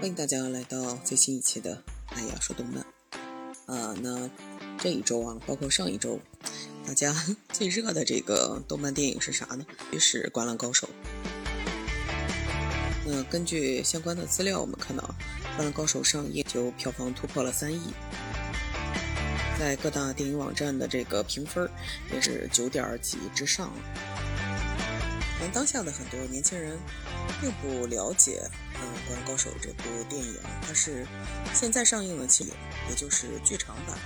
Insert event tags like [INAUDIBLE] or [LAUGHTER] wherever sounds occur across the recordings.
欢迎大家来到最新一期的《哎呀说动漫》啊，那这一周啊，包括上一周，大家 [LAUGHS] 最热的这个动漫电影是啥呢？也是《灌篮高手》。那根据相关的资料，我们看到《灌篮高手》上映就票房突破了三亿，在各大电影网站的这个评分也是九点几之上。能当下的很多年轻人并不了解，嗯，《灌篮高手》这部电影，它是现在上映的电影，也就是剧场版。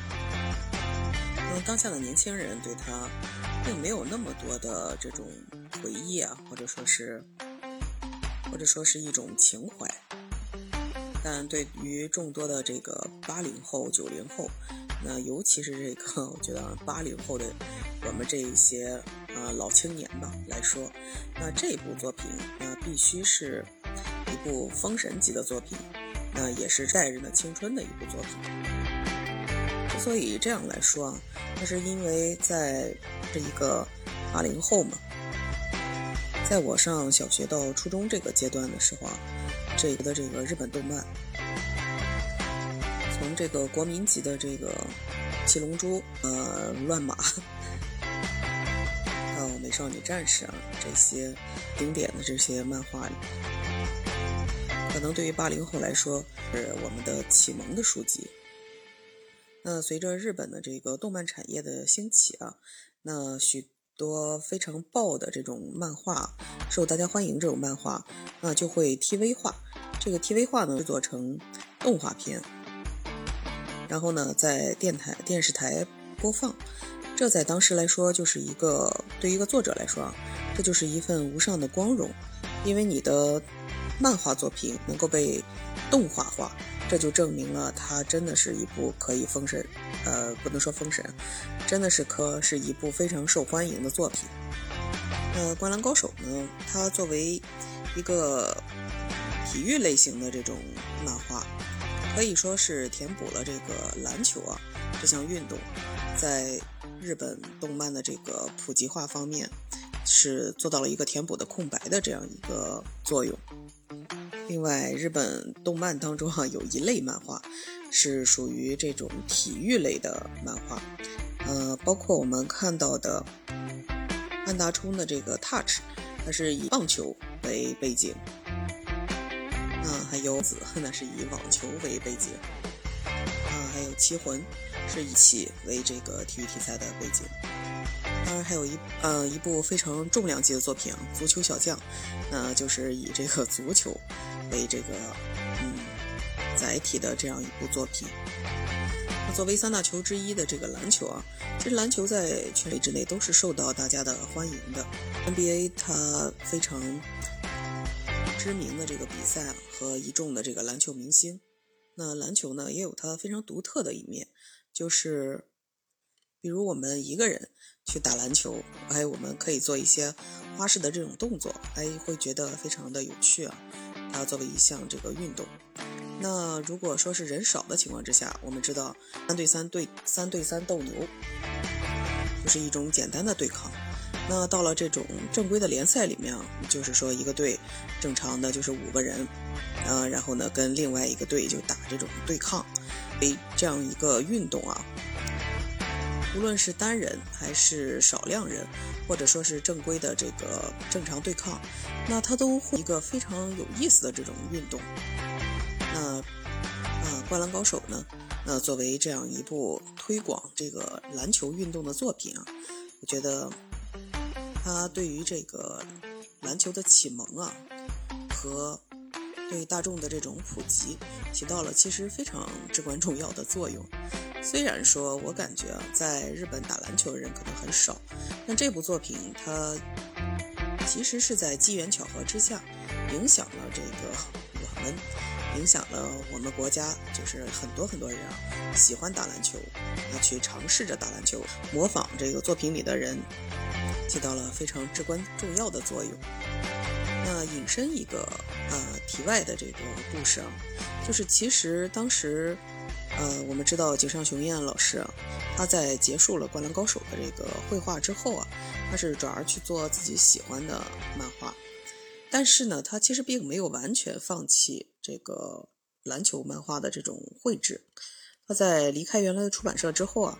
嗯，当下的年轻人对它并没有那么多的这种回忆啊，或者说是，或者说是一种情怀。但对于众多的这个八零后、九零后，那尤其是这个，我觉得八零后的我们这一些。啊，老青年吧来说，那这部作品那必须是一部封神级的作品，那也是带人的青春的一部作品。之所以这样来说啊，那是因为在这一个八零后嘛，在我上小学到初中这个阶段的时候啊，这个的这个日本动漫，从这个国民级的这个七龙珠，呃，乱马。少女战士啊，这些经典的这些漫画，可能对于八零后来说是我们的启蒙的书籍。那随着日本的这个动漫产业的兴起啊，那许多非常爆的这种漫画受大家欢迎，这种漫画那就会 TV 化。这个 TV 化呢，制作成动画片，然后呢，在电台、电视台播放。这在当时来说，就是一个对一个作者来说啊，这就是一份无上的光荣，因为你的漫画作品能够被动画化，这就证明了它真的是一部可以封神，呃，不能说封神，真的是可是一部非常受欢迎的作品。呃，《灌篮高手》呢，它作为一个体育类型的这种漫画，可以说是填补了这个篮球啊这项运动在。日本动漫的这个普及化方面，是做到了一个填补的空白的这样一个作用。另外，日本动漫当中哈有一类漫画是属于这种体育类的漫画，呃，包括我们看到的安达充的这个 Touch，它是以棒球为背景，啊，还有子那是以网球为背景，还有棋魂。是以气为这个体育题材的背景，当然还有一呃一部非常重量级的作品《足球小将》，那就是以这个足球为这个嗯载体的这样一部作品。那作为三大球之一的这个篮球啊，其实篮球在全美之内都是受到大家的欢迎的。NBA 它非常知名的这个比赛和一众的这个篮球明星，那篮球呢也有它非常独特的一面。就是，比如我们一个人去打篮球，哎，我们可以做一些花式的这种动作，哎，会觉得非常的有趣啊。它作为一项这个运动，那如果说是人少的情况之下，我们知道三对三对三对三斗牛，就是一种简单的对抗。那到了这种正规的联赛里面，就是说一个队正常的就是五个人，呃，然后呢跟另外一个队就打这种对抗。诶这样一个运动啊，无论是单人还是少量人，或者说是正规的这个正常对抗，那它都会一个非常有意思的这种运动。那啊，灌篮高手呢？那作为这样一部推广这个篮球运动的作品啊，我觉得它对于这个篮球的启蒙啊和。对大众的这种普及起到了其实非常至关重要的作用。虽然说我感觉啊，在日本打篮球的人可能很少，但这部作品它其实是在机缘巧合之下，影响了这个我们，影响了我们国家，就是很多很多人啊喜欢打篮球，啊去尝试着打篮球，模仿这个作品里的人，起到了非常至关重要的作用。那引申一个呃题外的这个故事啊，就是其实当时，呃，我们知道井上雄彦老师啊，他在结束了《灌篮高手》的这个绘画之后啊，他是转而去做自己喜欢的漫画，但是呢，他其实并没有完全放弃这个篮球漫画的这种绘制。他在离开原来的出版社之后啊，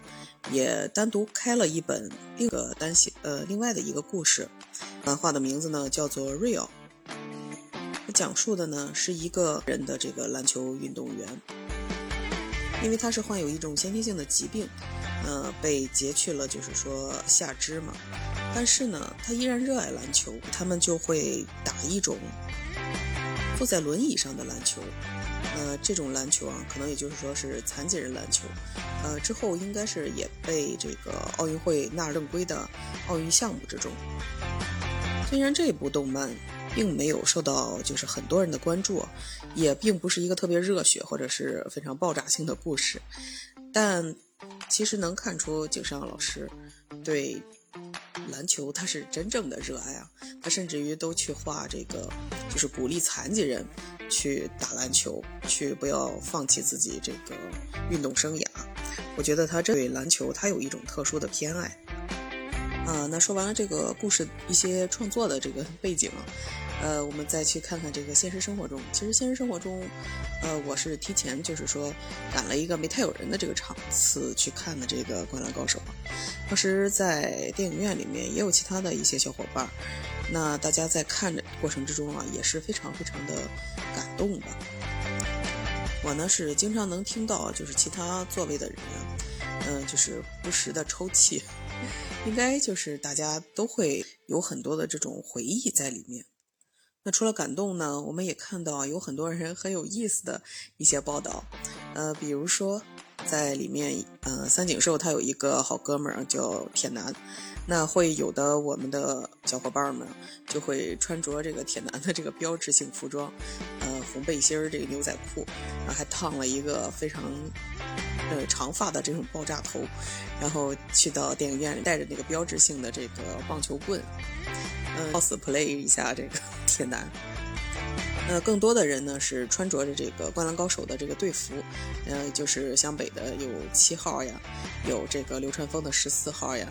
也单独开了一本另一个单行呃另外的一个故事，漫画的名字呢叫做《Real》，讲述的呢是一个人的这个篮球运动员，因为他是患有一种先天性的疾病，呃被截去了就是说下肢嘛，但是呢他依然热爱篮球，他们就会打一种坐在轮椅上的篮球。呃，这种篮球啊，可能也就是说是残疾人篮球，呃，之后应该是也被这个奥运会纳入正规的奥运项目之中。虽然这部动漫并没有受到就是很多人的关注，也并不是一个特别热血或者是非常爆炸性的故事，但其实能看出井上老师对篮球他是真正的热爱啊，他甚至于都去画这个，就是鼓励残疾人。去打篮球，去不要放弃自己这个运动生涯。我觉得他这对篮球，他有一种特殊的偏爱。啊，那说完了这个故事一些创作的这个背景，呃，我们再去看看这个现实生活中。其实现实生活中，呃，我是提前就是说赶了一个没太有人的这个场次去看的这个《灌篮高手》。当时在电影院里面也有其他的一些小伙伴。那大家在看的过程之中啊，也是非常非常的感动吧。我呢是经常能听到，就是其他座位的人，嗯，就是不时的抽泣，[LAUGHS] 应该就是大家都会有很多的这种回忆在里面。那除了感动呢，我们也看到有很多人很有意思的一些报道，呃，比如说在里面，呃，三井寿他有一个好哥们儿叫铁男。那会有的，我们的小伙伴们就会穿着这个铁男的这个标志性服装，呃，红背心儿，这个牛仔裤，然后还烫了一个非常呃长发的这种爆炸头，然后去到电影院带着那个标志性的这个棒球棍，嗯，cosplay 一下这个 [LAUGHS] 铁男。那更多的人呢是穿着着这个《灌篮高手》的这个队服，呃，就是湘北的有七号呀，有这个流川枫的十四号呀，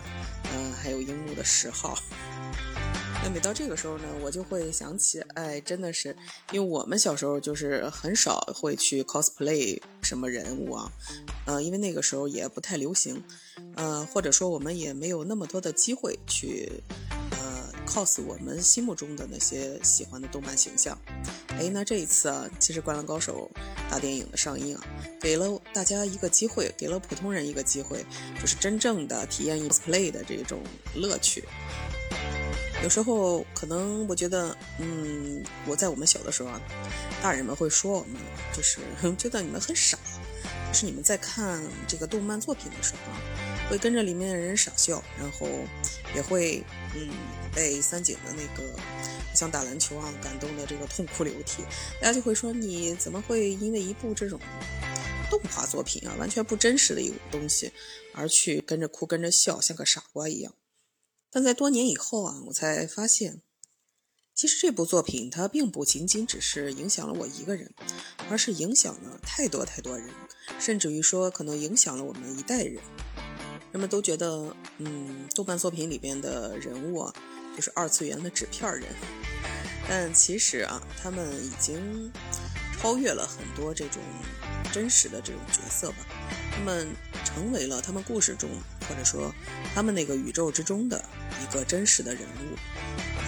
嗯，还有樱木的十号。[LAUGHS] 那每到这个时候呢，我就会想起，哎，真的是，因为我们小时候就是很少会去 cosplay 什么人物啊，呃，因为那个时候也不太流行，呃，或者说我们也没有那么多的机会去。Cos 我们心目中的那些喜欢的动漫形象，哎，那这一次啊，其实《灌篮高手》大电影的上映啊，给了大家一个机会，给了普通人一个机会，就是真正的体验 cosplay 的这种乐趣。有时候可能我觉得，嗯，我在我们小的时候啊，大人们会说我们，就是 [LAUGHS] 觉得你们很傻，是你们在看这个动漫作品的时候啊。会跟着里面的人傻笑，然后也会嗯被三井的那个像打篮球啊感动的这个痛哭流涕，大家就会说你怎么会因为一部这种动画作品啊完全不真实的一个东西而去跟着哭跟着笑像个傻瓜一样？但在多年以后啊，我才发现，其实这部作品它并不仅仅只是影响了我一个人，而是影响了太多太多人，甚至于说可能影响了我们一代人。人们都觉得，嗯，动漫作品里边的人物啊，就是二次元的纸片人。但其实啊，他们已经超越了很多这种真实的这种角色吧。他们成为了他们故事中，或者说他们那个宇宙之中的一个真实的人物。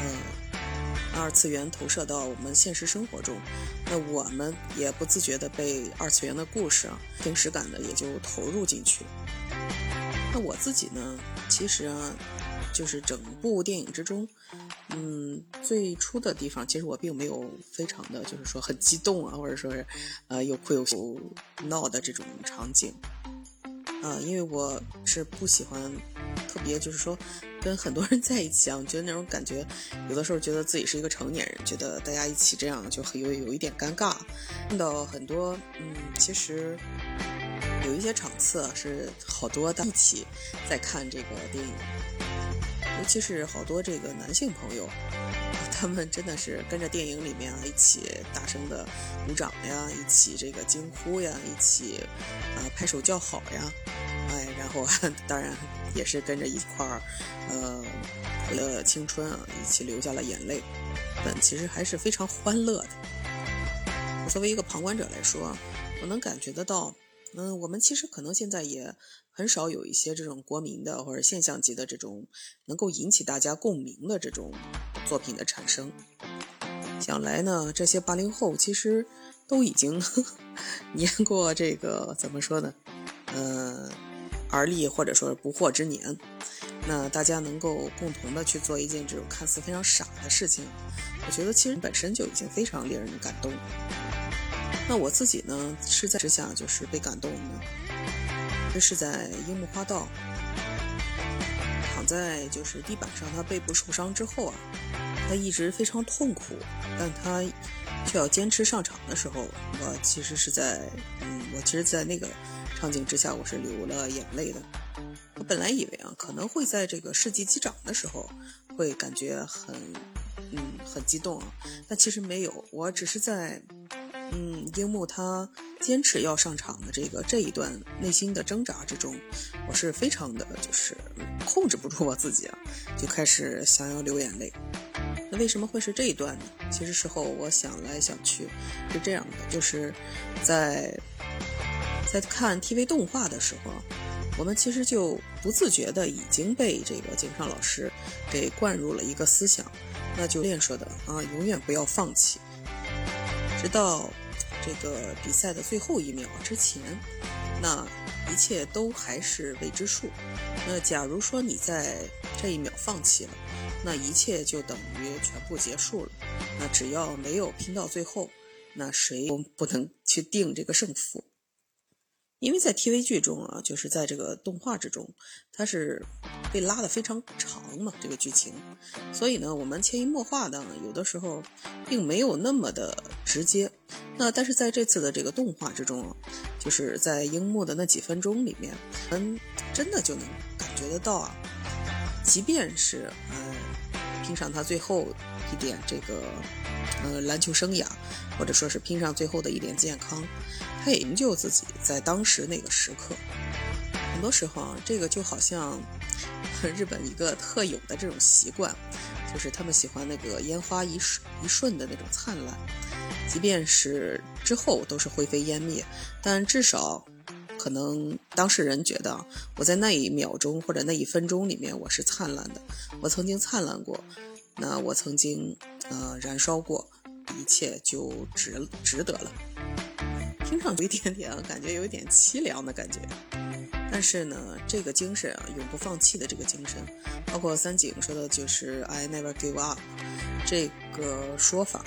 嗯，二次元投射到我们现实生活中，那我们也不自觉的被二次元的故事啊，真实感的也就投入进去。那我自己呢，其实啊，就是整部电影之中，嗯，最初的地方，其实我并没有非常的就是说很激动啊，或者说是，呃，又哭又闹的这种场景，啊，因为我是不喜欢特别就是说跟很多人在一起啊，我觉得那种感觉，有的时候觉得自己是一个成年人，觉得大家一起这样就很有有一点尴尬，看到很多，嗯，其实。有一些场次是好多一起在看这个电影，尤其是好多这个男性朋友，他们真的是跟着电影里面啊一起大声的鼓掌呀，一起这个惊呼呀，一起啊拍手叫好呀，哎，然后当然也是跟着一块儿呃回了青春啊，一起流下了眼泪，但其实还是非常欢乐的。我作为一个旁观者来说，我能感觉得到，嗯，我们其实可能现在也很少有一些这种国民的或者现象级的这种能够引起大家共鸣的这种作品的产生。想来呢，这些八零后其实都已经 [LAUGHS] 年过这个怎么说呢？呃，而立或者说不惑之年。那大家能够共同的去做一件这种看似非常傻的事情，我觉得其实本身就已经非常令人感动。那我自己呢，是在之下就是被感动的，这是在樱木花道躺在就是地板上，他背部受伤之后啊，他一直非常痛苦，但他却要坚持上场的时候，我其实是在嗯，我其实，在那个场景之下，我是流了眼泪的。我本来以为啊，可能会在这个世纪击掌的时候，会感觉很，嗯，很激动啊。但其实没有，我只是在，嗯，樱木他坚持要上场的这个这一段内心的挣扎之中，我是非常的就是控制不住我自己啊，就开始想要流眼泪。那为什么会是这一段呢？其实事后我想来想去，是这样的，就是在在看 TV 动画的时候。我们其实就不自觉的已经被这个井上老师给灌入了一个思想，那就练说的啊，永远不要放弃，直到这个比赛的最后一秒之前，那一切都还是未知数。那假如说你在这一秒放弃了，那一切就等于全部结束了。那只要没有拼到最后，那谁都不能去定这个胜负。因为在 TV 剧中啊，就是在这个动画之中，它是被拉得非常长嘛，这个剧情，所以呢，我们潜移默化的有的时候并没有那么的直接。那但是在这次的这个动画之中啊，就是在樱木的那几分钟里面，我们，真的就能感觉得到啊，即便是呃拼上他最后一点这个呃篮球生涯，或者说是拼上最后的一点健康。他营救自己，在当时那个时刻，很多时候啊，这个就好像日本一个特有的这种习惯，就是他们喜欢那个烟花一瞬一瞬的那种灿烂，即便是之后都是灰飞烟灭，但至少可能当事人觉得我在那一秒钟或者那一分钟里面我是灿烂的，我曾经灿烂过，那我曾经呃燃烧过，一切就值值得了。听上去一点点啊，感觉有一点凄凉的感觉。但是呢，这个精神啊，永不放弃的这个精神，包括三井说的就是 “I never give up” 这个说法，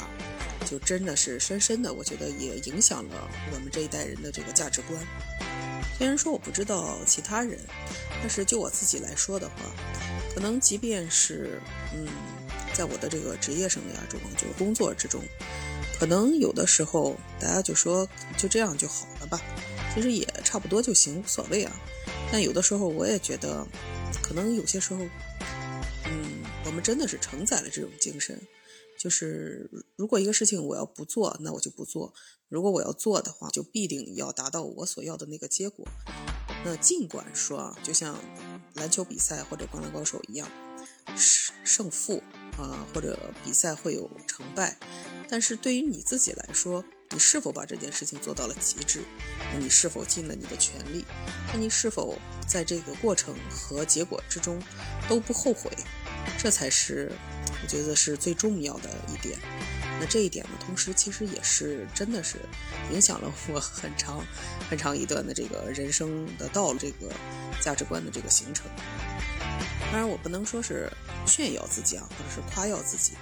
就真的是深深的，我觉得也影响了我们这一代人的这个价值观。虽然说我不知道其他人，但是就我自己来说的话，可能即便是嗯，在我的这个职业生涯中，就工作之中。可能有的时候大家就说就这样就好了吧，其实也差不多就行，无所谓啊。但有的时候我也觉得，可能有些时候，嗯，我们真的是承载了这种精神，就是如果一个事情我要不做，那我就不做；如果我要做的话，就必定要达到我所要的那个结果。那尽管说啊，就像篮球比赛或者灌篮高手一样，胜胜负啊，或者比赛会有成败。但是对于你自己来说，你是否把这件事情做到了极致？你是否尽了你的全力？那你是否在这个过程和结果之中都不后悔？这才是我觉得是最重要的一点。那这一点呢，同时其实也是真的是影响了我很长很长一段的这个人生的道路，这个价值观的这个形成。当然，我不能说是炫耀自己啊，或者是夸耀自己。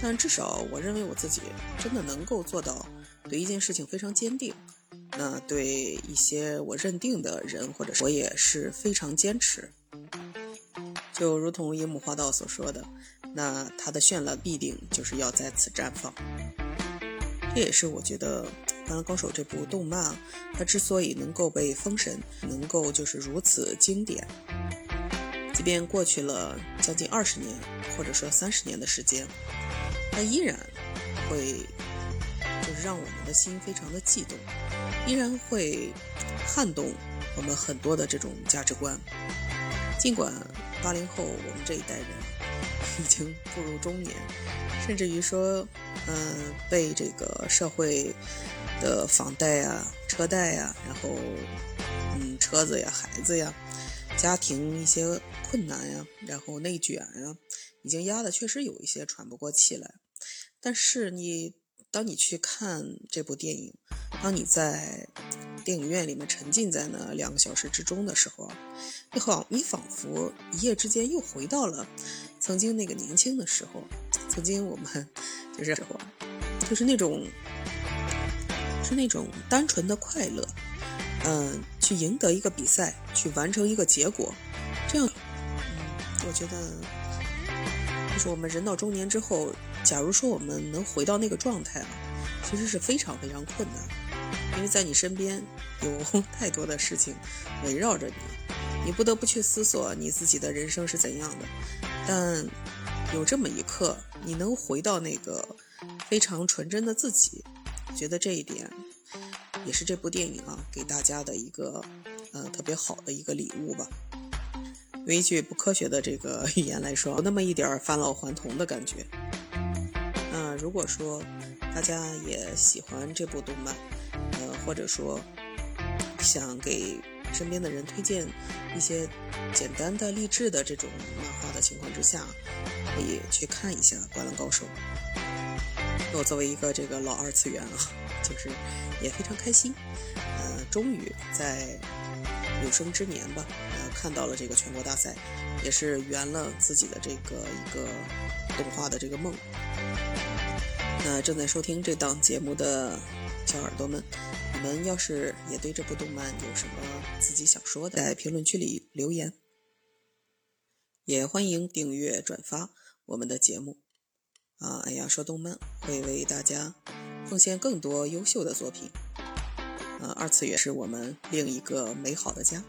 但至少，我认为我自己真的能够做到对一件事情非常坚定。那对一些我认定的人，或者我也是非常坚持。就如同樱木花道所说的，那他的绚烂必定就是要在此绽放。这也是我觉得《灌篮高手》这部动漫，它之所以能够被封神，能够就是如此经典，即便过去了将近二十年，或者说三十年的时间。它依然会，就是让我们的心非常的悸动，依然会撼动我们很多的这种价值观。尽管八零后我们这一代人已经步入中年，甚至于说，嗯，被这个社会的房贷啊、车贷呀，然后，嗯，车子呀、孩子呀、家庭一些困难呀，然后内卷呀，已经压得确实有一些喘不过气来。但是你，当你去看这部电影，当你在电影院里面沉浸在那两个小时之中的时候，你好，你仿佛一夜之间又回到了曾经那个年轻的时候，曾经我们就是时候，就是那种，是那种单纯的快乐，嗯，去赢得一个比赛，去完成一个结果，这样，嗯，我觉得，就是我们人到中年之后，假如说我们能回到那个状态啊，其实是非常非常困难。因为在你身边有太多的事情围绕着你，你不得不去思索你自己的人生是怎样的。但有这么一刻，你能回到那个非常纯真的自己，觉得这一点也是这部电影啊给大家的一个呃特别好的一个礼物吧。用一句不科学的这个语言来说，有那么一点返老还童的感觉。那如果说大家也喜欢这部动漫，呃或者说，想给身边的人推荐一些简单的励志的这种漫画的情况之下，可以去看一下《灌篮高手》。我作为一个这个老二次元啊，就是也非常开心，呃，终于在有生之年吧，呃，看到了这个全国大赛，也是圆了自己的这个一个动画的这个梦。那正在收听这档节目的小耳朵们。你们要是也对这部动漫有什么自己想说的，在评论区里留言，也欢迎订阅转发我们的节目。啊，哎呀，说动漫会为大家奉献更多优秀的作品。啊，二次元是我们另一个美好的家。